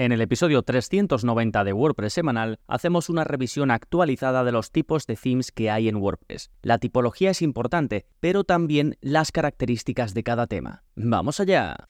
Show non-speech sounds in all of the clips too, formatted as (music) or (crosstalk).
En el episodio 390 de WordPress semanal hacemos una revisión actualizada de los tipos de themes que hay en WordPress. La tipología es importante, pero también las características de cada tema. ¡Vamos allá!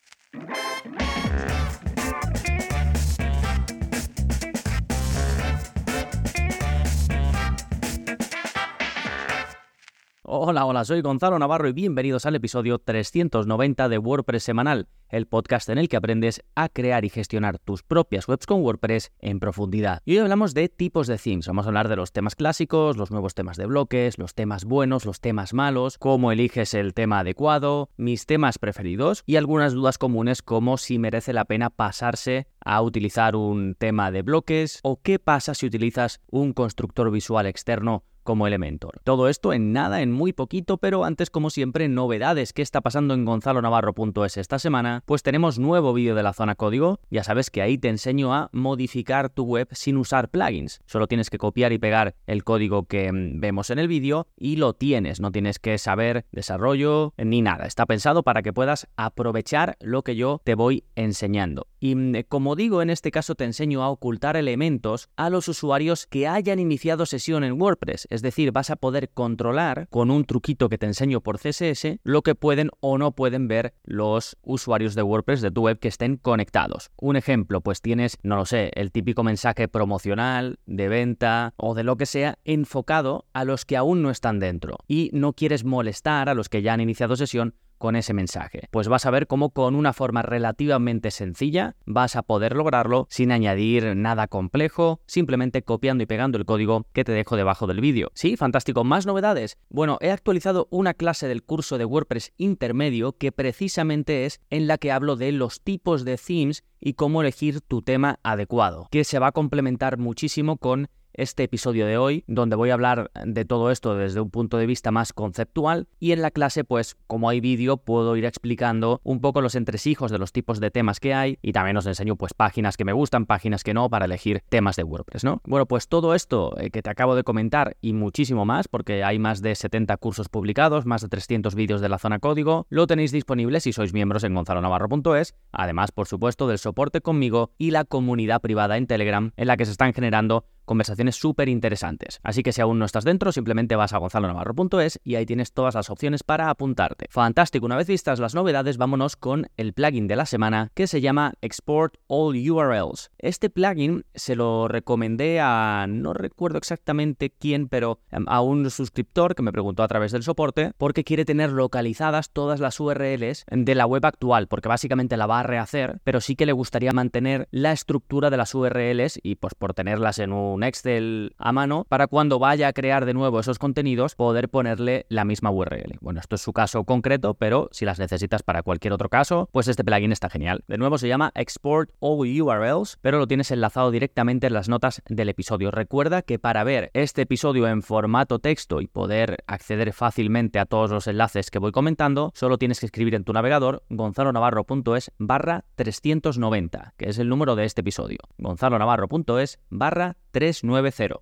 Hola, hola, soy Gonzalo Navarro y bienvenidos al episodio 390 de WordPress Semanal, el podcast en el que aprendes a crear y gestionar tus propias webs con WordPress en profundidad. Y hoy hablamos de tipos de themes. Vamos a hablar de los temas clásicos, los nuevos temas de bloques, los temas buenos, los temas malos, cómo eliges el tema adecuado, mis temas preferidos y algunas dudas comunes como si merece la pena pasarse a utilizar un tema de bloques o qué pasa si utilizas un constructor visual externo como Elementor. Todo esto en nada, en muy poquito, pero antes como siempre novedades. ¿Qué está pasando en gonzalonavarro.es esta semana? Pues tenemos nuevo vídeo de la zona código. Ya sabes que ahí te enseño a modificar tu web sin usar plugins. Solo tienes que copiar y pegar el código que mm, vemos en el vídeo y lo tienes. No tienes que saber desarrollo ni nada. Está pensado para que puedas aprovechar lo que yo te voy enseñando. Y mm, como digo, en este caso te enseño a ocultar elementos a los usuarios que hayan iniciado sesión en WordPress. Es decir, vas a poder controlar con un truquito que te enseño por CSS lo que pueden o no pueden ver los usuarios de WordPress de tu web que estén conectados. Un ejemplo, pues tienes, no lo sé, el típico mensaje promocional, de venta o de lo que sea enfocado a los que aún no están dentro y no quieres molestar a los que ya han iniciado sesión con ese mensaje. Pues vas a ver cómo con una forma relativamente sencilla vas a poder lograrlo sin añadir nada complejo, simplemente copiando y pegando el código que te dejo debajo del vídeo. Sí, fantástico. ¿Más novedades? Bueno, he actualizado una clase del curso de WordPress intermedio que precisamente es en la que hablo de los tipos de themes y cómo elegir tu tema adecuado, que se va a complementar muchísimo con este episodio de hoy, donde voy a hablar de todo esto desde un punto de vista más conceptual y en la clase, pues como hay vídeo, puedo ir explicando un poco los entresijos de los tipos de temas que hay y también os enseño pues páginas que me gustan, páginas que no, para elegir temas de WordPress, ¿no? Bueno, pues todo esto eh, que te acabo de comentar y muchísimo más, porque hay más de 70 cursos publicados, más de 300 vídeos de la zona código, lo tenéis disponible si sois miembros en gonzalonavarro.es, además, por supuesto, del soporte conmigo y la comunidad privada en Telegram en la que se están generando conversaciones súper interesantes. Así que si aún no estás dentro, simplemente vas a gonzalonavarro.es y ahí tienes todas las opciones para apuntarte. Fantástico, una vez vistas las novedades, vámonos con el plugin de la semana que se llama Export All URLs. Este plugin se lo recomendé a, no recuerdo exactamente quién, pero em, a un suscriptor que me preguntó a través del soporte porque quiere tener localizadas todas las URLs de la web actual, porque básicamente la va a rehacer, pero sí que le gustaría mantener la estructura de las URLs y pues por tenerlas en un Excel a mano para cuando vaya a crear de nuevo esos contenidos poder ponerle la misma URL. Bueno, esto es su caso concreto, pero si las necesitas para cualquier otro caso, pues este plugin está genial. De nuevo se llama Export All URLs, pero lo tienes enlazado directamente en las notas del episodio. Recuerda que para ver este episodio en formato texto y poder acceder fácilmente a todos los enlaces que voy comentando, solo tienes que escribir en tu navegador gonzalonavarro.es barra 390, que es el número de este episodio. gonzalonavarro.es barra 390.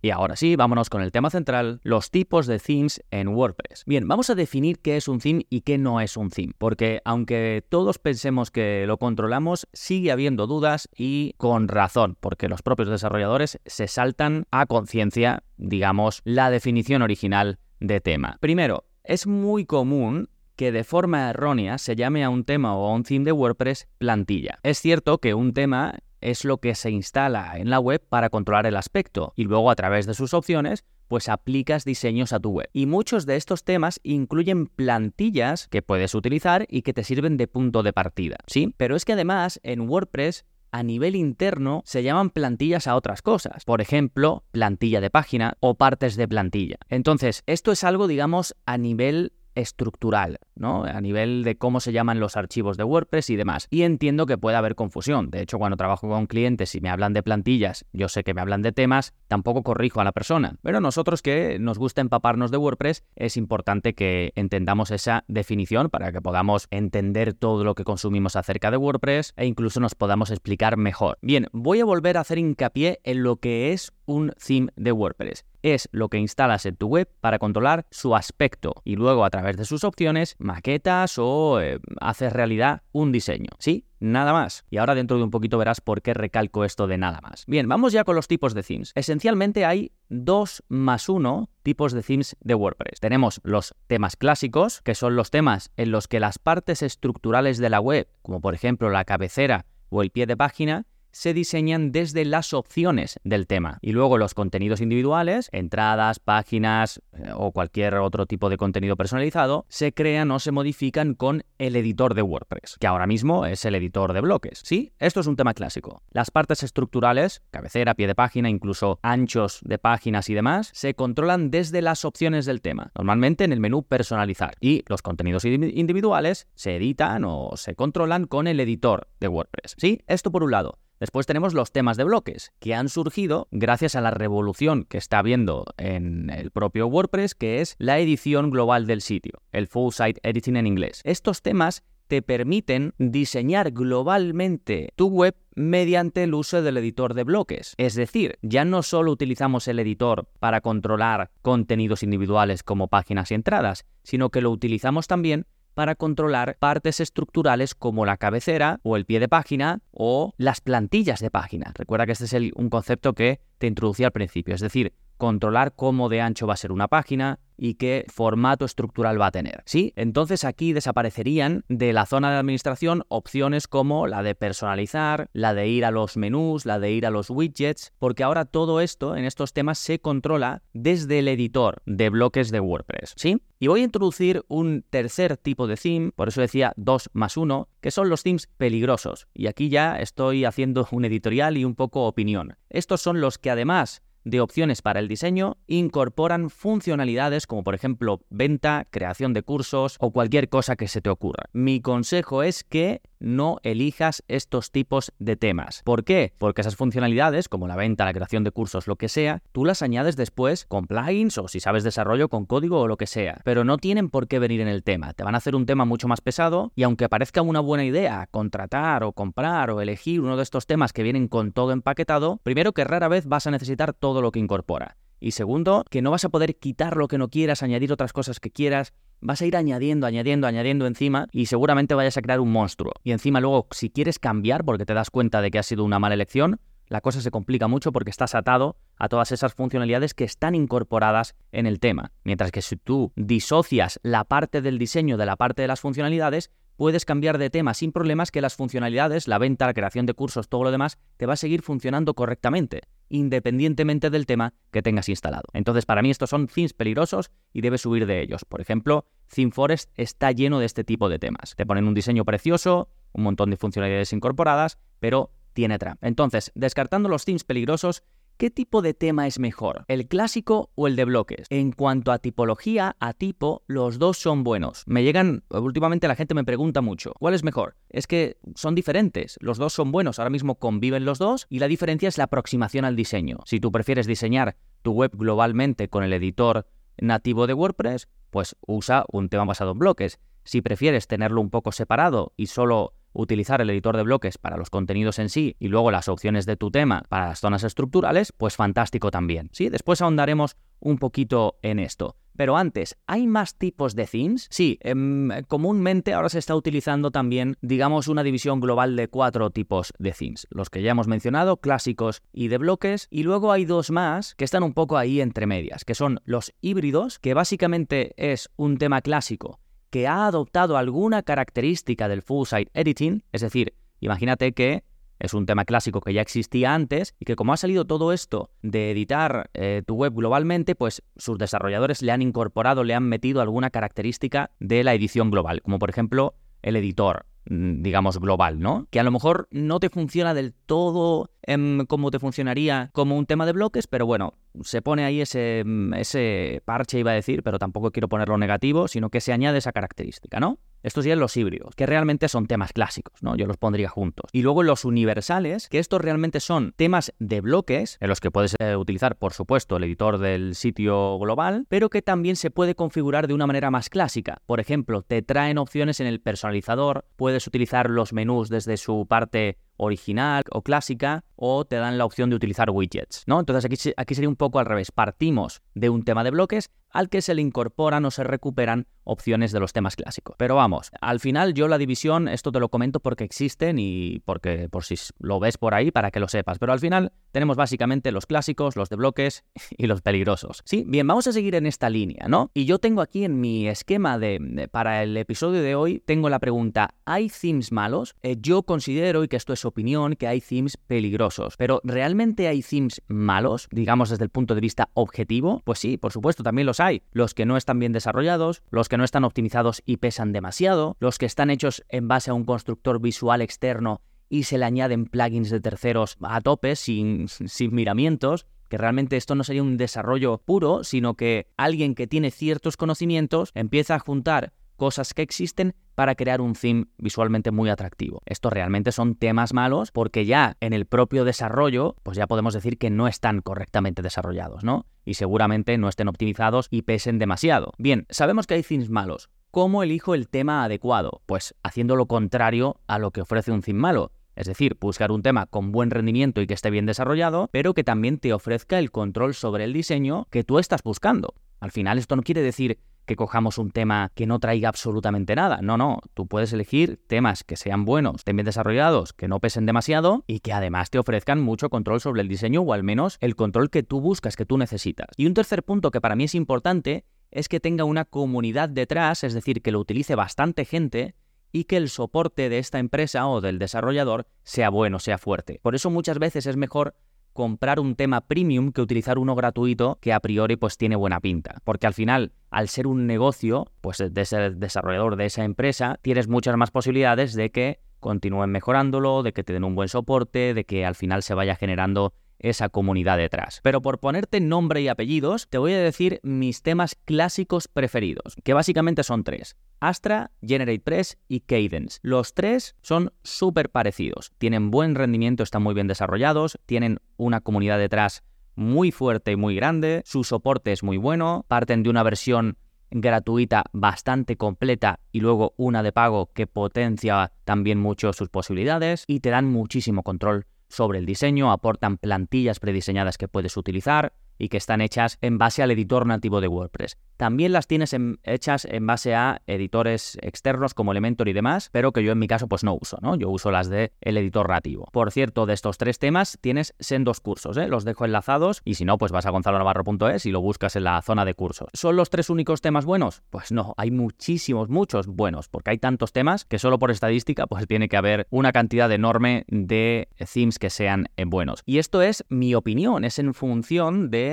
Y ahora sí, vámonos con el tema central, los tipos de themes en WordPress. Bien, vamos a definir qué es un theme y qué no es un theme, porque aunque todos pensemos que lo controlamos, sigue habiendo dudas y con razón, porque los propios desarrolladores se saltan a conciencia, digamos, la definición original de tema. Primero, es muy común que de forma errónea se llame a un tema o a un theme de WordPress plantilla. Es cierto que un tema es lo que se instala en la web para controlar el aspecto y luego a través de sus opciones pues aplicas diseños a tu web. Y muchos de estos temas incluyen plantillas que puedes utilizar y que te sirven de punto de partida, ¿sí? Pero es que además en WordPress a nivel interno se llaman plantillas a otras cosas. Por ejemplo, plantilla de página o partes de plantilla. Entonces, esto es algo, digamos, a nivel estructural, ¿no? A nivel de cómo se llaman los archivos de WordPress y demás. Y entiendo que puede haber confusión. De hecho, cuando trabajo con clientes y me hablan de plantillas, yo sé que me hablan de temas, tampoco corrijo a la persona. Pero nosotros que nos gusta empaparnos de WordPress, es importante que entendamos esa definición para que podamos entender todo lo que consumimos acerca de WordPress e incluso nos podamos explicar mejor. Bien, voy a volver a hacer hincapié en lo que es un theme de WordPress? Es lo que instalas en tu web para controlar su aspecto y luego a través de sus opciones maquetas o eh, haces realidad un diseño. ¿Sí? Nada más. Y ahora dentro de un poquito verás por qué recalco esto de nada más. Bien, vamos ya con los tipos de themes. Esencialmente hay dos más uno tipos de themes de WordPress. Tenemos los temas clásicos, que son los temas en los que las partes estructurales de la web, como por ejemplo la cabecera o el pie de página, se diseñan desde las opciones del tema. Y luego los contenidos individuales, entradas, páginas eh, o cualquier otro tipo de contenido personalizado, se crean o se modifican con el editor de WordPress, que ahora mismo es el editor de bloques. Sí, esto es un tema clásico. Las partes estructurales, cabecera, pie de página, incluso anchos de páginas y demás, se controlan desde las opciones del tema, normalmente en el menú personalizar. Y los contenidos individuales se editan o se controlan con el editor de WordPress. Sí, esto por un lado. Después tenemos los temas de bloques, que han surgido gracias a la revolución que está habiendo en el propio WordPress, que es la edición global del sitio, el Full Site Editing en inglés. Estos temas te permiten diseñar globalmente tu web mediante el uso del editor de bloques. Es decir, ya no solo utilizamos el editor para controlar contenidos individuales como páginas y entradas, sino que lo utilizamos también para controlar partes estructurales como la cabecera o el pie de página o las plantillas de página. Recuerda que este es un concepto que te introducí al principio, es decir, controlar cómo de ancho va a ser una página y qué formato estructural va a tener. ¿Sí? Entonces aquí desaparecerían de la zona de administración opciones como la de personalizar, la de ir a los menús, la de ir a los widgets, porque ahora todo esto en estos temas se controla desde el editor de bloques de WordPress. ¿Sí? Y voy a introducir un tercer tipo de theme, por eso decía 2 más 1, que son los themes peligrosos. Y aquí ya estoy haciendo un editorial y un poco opinión. Estos son los que además de opciones para el diseño incorporan funcionalidades como por ejemplo venta, creación de cursos o cualquier cosa que se te ocurra. Mi consejo es que no elijas estos tipos de temas. ¿Por qué? Porque esas funcionalidades, como la venta, la creación de cursos, lo que sea, tú las añades después con plugins o si sabes desarrollo con código o lo que sea. Pero no tienen por qué venir en el tema. Te van a hacer un tema mucho más pesado y aunque parezca una buena idea contratar o comprar o elegir uno de estos temas que vienen con todo empaquetado, primero que rara vez vas a necesitar todo lo que incorpora. Y segundo, que no vas a poder quitar lo que no quieras, añadir otras cosas que quieras. Vas a ir añadiendo, añadiendo, añadiendo encima y seguramente vayas a crear un monstruo. Y encima luego, si quieres cambiar porque te das cuenta de que ha sido una mala elección, la cosa se complica mucho porque estás atado a todas esas funcionalidades que están incorporadas en el tema. Mientras que si tú disocias la parte del diseño de la parte de las funcionalidades, puedes cambiar de tema sin problemas que las funcionalidades, la venta, la creación de cursos, todo lo demás, te va a seguir funcionando correctamente independientemente del tema que tengas instalado. Entonces, para mí estos son themes peligrosos y debes subir de ellos. Por ejemplo, ThemeForest está lleno de este tipo de temas. Te ponen un diseño precioso, un montón de funcionalidades incorporadas, pero tiene trampa. Entonces, descartando los themes peligrosos, ¿Qué tipo de tema es mejor? ¿El clásico o el de bloques? En cuanto a tipología, a tipo, los dos son buenos. Me llegan, últimamente la gente me pregunta mucho, ¿cuál es mejor? Es que son diferentes, los dos son buenos, ahora mismo conviven los dos y la diferencia es la aproximación al diseño. Si tú prefieres diseñar tu web globalmente con el editor nativo de WordPress, pues usa un tema basado en bloques. Si prefieres tenerlo un poco separado y solo utilizar el editor de bloques para los contenidos en sí y luego las opciones de tu tema para las zonas estructurales, pues fantástico también. Sí, después ahondaremos un poquito en esto. Pero antes, ¿hay más tipos de themes? Sí, em, comúnmente ahora se está utilizando también, digamos, una división global de cuatro tipos de themes. Los que ya hemos mencionado, clásicos y de bloques. Y luego hay dos más que están un poco ahí entre medias, que son los híbridos, que básicamente es un tema clásico que ha adoptado alguna característica del full site editing, es decir, imagínate que es un tema clásico que ya existía antes y que como ha salido todo esto de editar eh, tu web globalmente, pues sus desarrolladores le han incorporado, le han metido alguna característica de la edición global, como por ejemplo el editor, digamos, global, ¿no? Que a lo mejor no te funciona del todo em, como te funcionaría como un tema de bloques, pero bueno, se pone ahí ese, mm, ese parche, iba a decir, pero tampoco quiero ponerlo negativo, sino que se añade esa característica, ¿no? Estos serían los híbridos, que realmente son temas clásicos, ¿no? Yo los pondría juntos. Y luego los universales, que estos realmente son temas de bloques, en los que puedes eh, utilizar, por supuesto, el editor del sitio global, pero que también se puede configurar de una manera más clásica. Por ejemplo, te traen opciones en el personalizador, puedes utilizar los menús desde su parte original o clásica o te dan la opción de utilizar widgets, ¿no? Entonces aquí, sería un poco al revés. Partimos de un tema de bloques al que se le incorporan o se recuperan opciones de los temas clásicos. Pero vamos, al final yo la división, esto te lo comento porque existen y porque por si lo ves por ahí para que lo sepas, pero al final tenemos básicamente los clásicos, los de bloques (laughs) y los peligrosos. Sí, bien, vamos a seguir en esta línea, ¿no? Y yo tengo aquí en mi esquema de, para el episodio de hoy, tengo la pregunta, ¿hay themes malos? Eh, yo considero, y que esto es opinión, que hay themes peligrosos, pero ¿realmente hay themes malos, digamos desde el punto de vista objetivo? Pues sí, por supuesto, también los hay. Los que no están bien desarrollados, los que no están optimizados y pesan demasiado, los que están hechos en base a un constructor visual externo y se le añaden plugins de terceros a tope sin, sin miramientos, que realmente esto no sería un desarrollo puro, sino que alguien que tiene ciertos conocimientos empieza a juntar cosas que existen para crear un theme visualmente muy atractivo. Estos realmente son temas malos porque ya en el propio desarrollo, pues ya podemos decir que no están correctamente desarrollados, ¿no? Y seguramente no estén optimizados y pesen demasiado. Bien, sabemos que hay themes malos. ¿Cómo elijo el tema adecuado? Pues haciendo lo contrario a lo que ofrece un theme malo. Es decir, buscar un tema con buen rendimiento y que esté bien desarrollado, pero que también te ofrezca el control sobre el diseño que tú estás buscando. Al final esto no quiere decir que cojamos un tema que no traiga absolutamente nada. No, no, tú puedes elegir temas que sean buenos, estén bien desarrollados, que no pesen demasiado y que además te ofrezcan mucho control sobre el diseño o al menos el control que tú buscas, que tú necesitas. Y un tercer punto que para mí es importante es que tenga una comunidad detrás, es decir, que lo utilice bastante gente y que el soporte de esta empresa o del desarrollador sea bueno, sea fuerte. Por eso muchas veces es mejor comprar un tema premium que utilizar uno gratuito que a priori pues tiene buena pinta. Porque al final, al ser un negocio, pues de ser desarrollador de esa empresa, tienes muchas más posibilidades de que continúen mejorándolo, de que te den un buen soporte, de que al final se vaya generando esa comunidad detrás. Pero por ponerte nombre y apellidos, te voy a decir mis temas clásicos preferidos, que básicamente son tres. Astra, GeneratePress y Cadence. Los tres son súper parecidos, tienen buen rendimiento, están muy bien desarrollados, tienen una comunidad detrás muy fuerte y muy grande, su soporte es muy bueno, parten de una versión gratuita bastante completa y luego una de pago que potencia también mucho sus posibilidades y te dan muchísimo control sobre el diseño, aportan plantillas prediseñadas que puedes utilizar y que están hechas en base al editor nativo de WordPress. También las tienes hechas en base a editores externos como Elementor y demás, pero que yo en mi caso pues no uso, ¿no? Yo uso las de el editor nativo. Por cierto, de estos tres temas tienes sendos cursos, ¿eh? Los dejo enlazados y si no, pues vas a gonzalonavarro.es y lo buscas en la zona de cursos. ¿Son los tres únicos temas buenos? Pues no, hay muchísimos, muchos buenos, porque hay tantos temas que solo por estadística pues tiene que haber una cantidad enorme de themes que sean buenos. Y esto es mi opinión, es en función de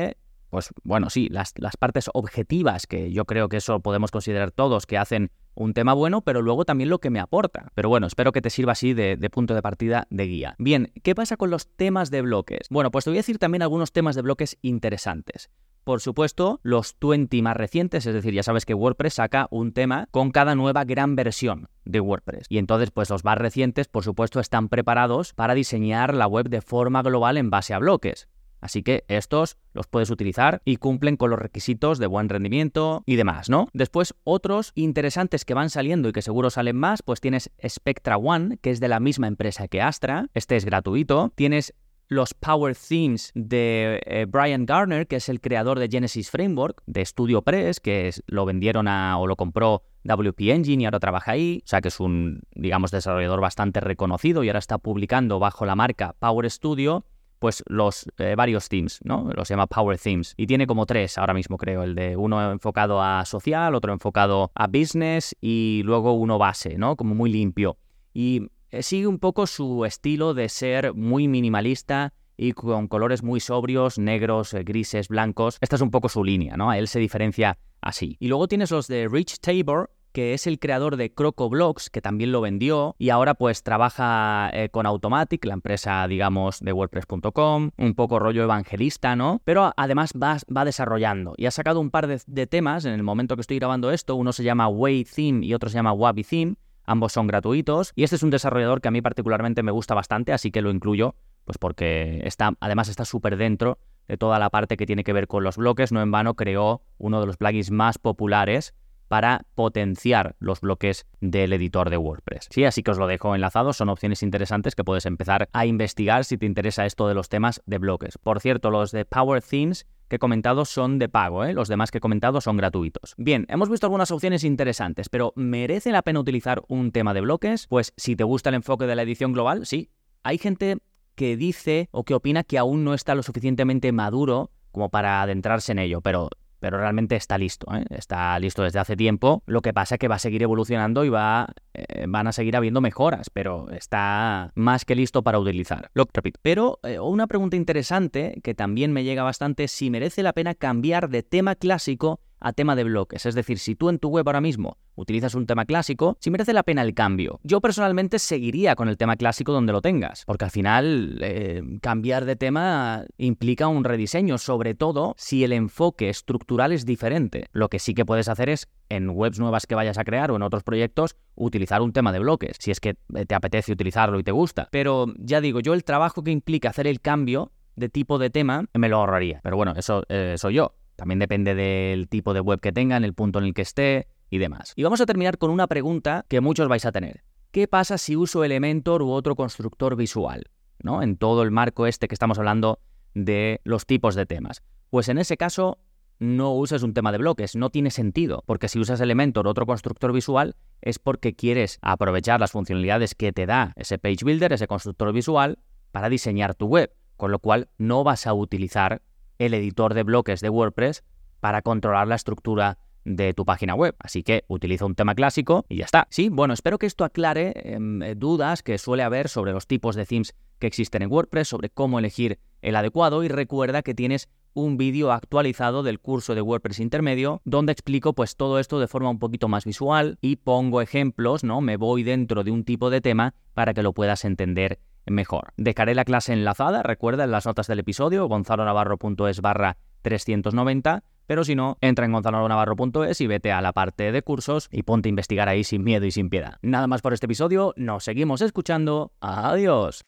pues bueno, sí, las, partes objetivas, que yo creo que eso podemos considerar todos que hacen un tema bueno, pero luego también lo que me aporta. Pero bueno, espero que te sirva así de, de, punto de partida de guía. Bien, ¿qué pasa con los temas de bloques? Bueno, pues te voy a decir también algunos temas de bloques interesantes. Por supuesto, los 20 más recientes, es decir, ya sabes que WordPress saca un tema con cada nueva gran versión de WordPress. Y entonces, pues los más recientes, por supuesto, están preparados para diseñar la web de forma global en base a bloques. Así que estos los puedes utilizar y cumplen con los requisitos de buen rendimiento y demás, ¿no? Después, otros interesantes que van saliendo y que seguro salen más, pues tienes Spectra One, que es de la misma empresa que Astra. Este es gratuito. Tienes los Power Themes de eh, Brian Garner, que es el creador de Genesis Framework, de Studio Press, que lo vendieron a, o lo compró WP Engine y ahora trabaja ahí. O sea que es un, digamos, desarrollador bastante reconocido y ahora está publicando bajo la marca Power Studio pues los eh, varios themes, ¿no? Los llama Power Themes. Y tiene como tres ahora mismo, creo. El de uno enfocado a social, otro enfocado a business y luego uno base, ¿no? Como muy limpio. Y eh, sigue un poco su estilo de ser muy minimalista y con colores muy sobrios, negros, eh, grises, blancos. Esta es un poco su línea, ¿no? Él se diferencia así. Y luego tienes los de Rich Tabor, que es el creador de CrocoBlogs, que también lo vendió, y ahora pues trabaja eh, con Automatic, la empresa, digamos, de WordPress.com, un poco rollo evangelista, ¿no? Pero además va, va desarrollando y ha sacado un par de, temas en el momento que estoy grabando esto, uno se llama Way Theme y otro se llama Wabi Theme, ambos son gratuitos, y este es un desarrollador que a mí particularmente me gusta bastante, así que lo incluyo, pues porque está, además está súper dentro de toda la parte que tiene que ver con los bloques, no en vano creó uno de los plugins más populares para potenciar los bloques del editor de WordPress. Sí, así que os lo dejo enlazado, son opciones interesantes que puedes empezar a investigar si te interesa esto de los temas de bloques. Por cierto, los de Power Themes que he comentado son de pago, ¿eh? los demás que he comentado son gratuitos. Bien, hemos visto algunas opciones interesantes, pero ¿merece la pena utilizar un tema de bloques? Pues si te gusta el enfoque de la edición global, sí. Hay gente que dice o que opina que aún no está lo suficientemente maduro como para adentrarse en ello, pero pero realmente está listo, ¿eh? está listo desde hace tiempo. Lo que pasa es que va a seguir evolucionando y va, eh, van a seguir habiendo mejoras, pero está más que listo para utilizar. Lo repito. Pero eh, una pregunta interesante que también me llega bastante si merece la pena cambiar de tema clásico a tema de bloques. Es decir, si tú en tu web ahora mismo utilizas un tema clásico, si merece la pena el cambio. Yo personalmente seguiría con el tema clásico donde lo tengas, porque al final eh, cambiar de tema implica un rediseño, sobre todo si el enfoque estructural es diferente. Lo que sí que puedes hacer es en webs nuevas que vayas a crear o en otros proyectos, utilizar un tema de bloques, si es que te apetece utilizarlo y te gusta. Pero ya digo, yo el trabajo que implica hacer el cambio de tipo de tema me lo ahorraría. Pero bueno, eso eh, soy yo. También depende del tipo de web que tengan, el punto en el que esté y demás. Y vamos a terminar con una pregunta que muchos vais a tener. ¿Qué pasa si uso Elementor u otro constructor visual? ¿No? En todo el marco este que estamos hablando de los tipos de temas. Pues en ese caso no uses un tema de bloques, no tiene sentido, porque si usas Elementor u otro constructor visual es porque quieres aprovechar las funcionalidades que te da ese page builder, ese constructor visual, para diseñar tu web, con lo cual no vas a utilizar el editor de bloques de WordPress para controlar la estructura de tu página web. Así que utiliza un tema clásico y ya está. Sí, bueno, espero que esto aclare em, eh, dudas que suele haber sobre los tipos de themes que existen en WordPress, sobre cómo elegir el adecuado y recuerda que tienes un vídeo actualizado del curso de WordPress intermedio donde explico pues todo esto de forma un poquito más visual y pongo ejemplos, ¿no? Me voy dentro de un tipo de tema para que lo puedas entender mejor. Dejaré la clase enlazada, recuerda, en las notas del episodio, gonzalonavarro.es barra 390, pero si no, entra en gonzalonavarro.es y vete a la parte de cursos y ponte a investigar ahí sin miedo y sin piedad. Nada más por este episodio, nos seguimos escuchando, adiós.